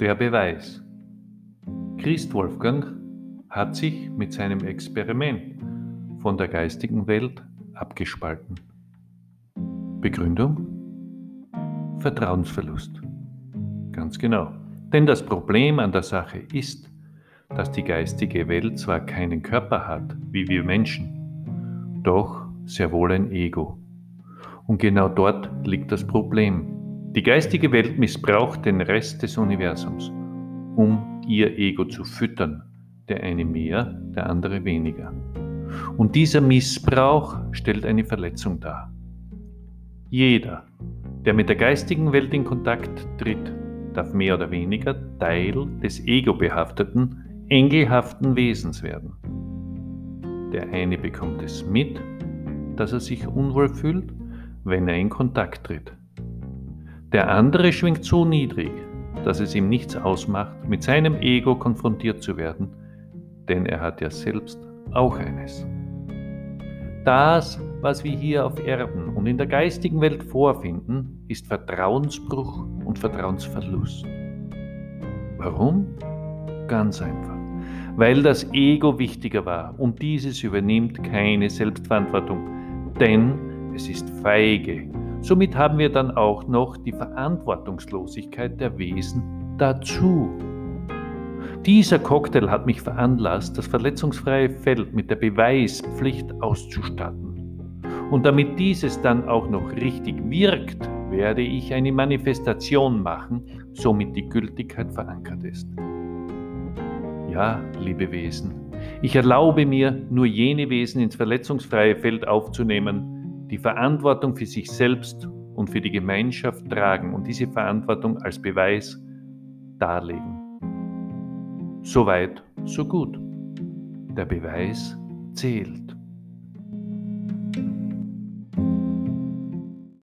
Der Beweis. Christ Wolfgang hat sich mit seinem Experiment von der geistigen Welt abgespalten. Begründung? Vertrauensverlust. Ganz genau. Denn das Problem an der Sache ist, dass die geistige Welt zwar keinen Körper hat, wie wir Menschen, doch sehr wohl ein Ego. Und genau dort liegt das Problem. Die geistige Welt missbraucht den Rest des Universums, um ihr Ego zu füttern, der eine mehr, der andere weniger. Und dieser Missbrauch stellt eine Verletzung dar. Jeder, der mit der geistigen Welt in Kontakt tritt, darf mehr oder weniger Teil des ego-behafteten, engelhaften Wesens werden. Der eine bekommt es mit, dass er sich unwohl fühlt, wenn er in Kontakt tritt. Der andere schwingt so niedrig, dass es ihm nichts ausmacht, mit seinem Ego konfrontiert zu werden, denn er hat ja selbst auch eines. Das, was wir hier auf Erden und in der geistigen Welt vorfinden, ist Vertrauensbruch und Vertrauensverlust. Warum? Ganz einfach. Weil das Ego wichtiger war und dieses übernimmt keine Selbstverantwortung, denn es ist feige Somit haben wir dann auch noch die Verantwortungslosigkeit der Wesen dazu. Dieser Cocktail hat mich veranlasst, das verletzungsfreie Feld mit der Beweispflicht auszustatten. Und damit dieses dann auch noch richtig wirkt, werde ich eine Manifestation machen, somit die Gültigkeit verankert ist. Ja, liebe Wesen, ich erlaube mir, nur jene Wesen ins verletzungsfreie Feld aufzunehmen, die Verantwortung für sich selbst und für die Gemeinschaft tragen und diese Verantwortung als Beweis darlegen. So weit, so gut. Der Beweis zählt.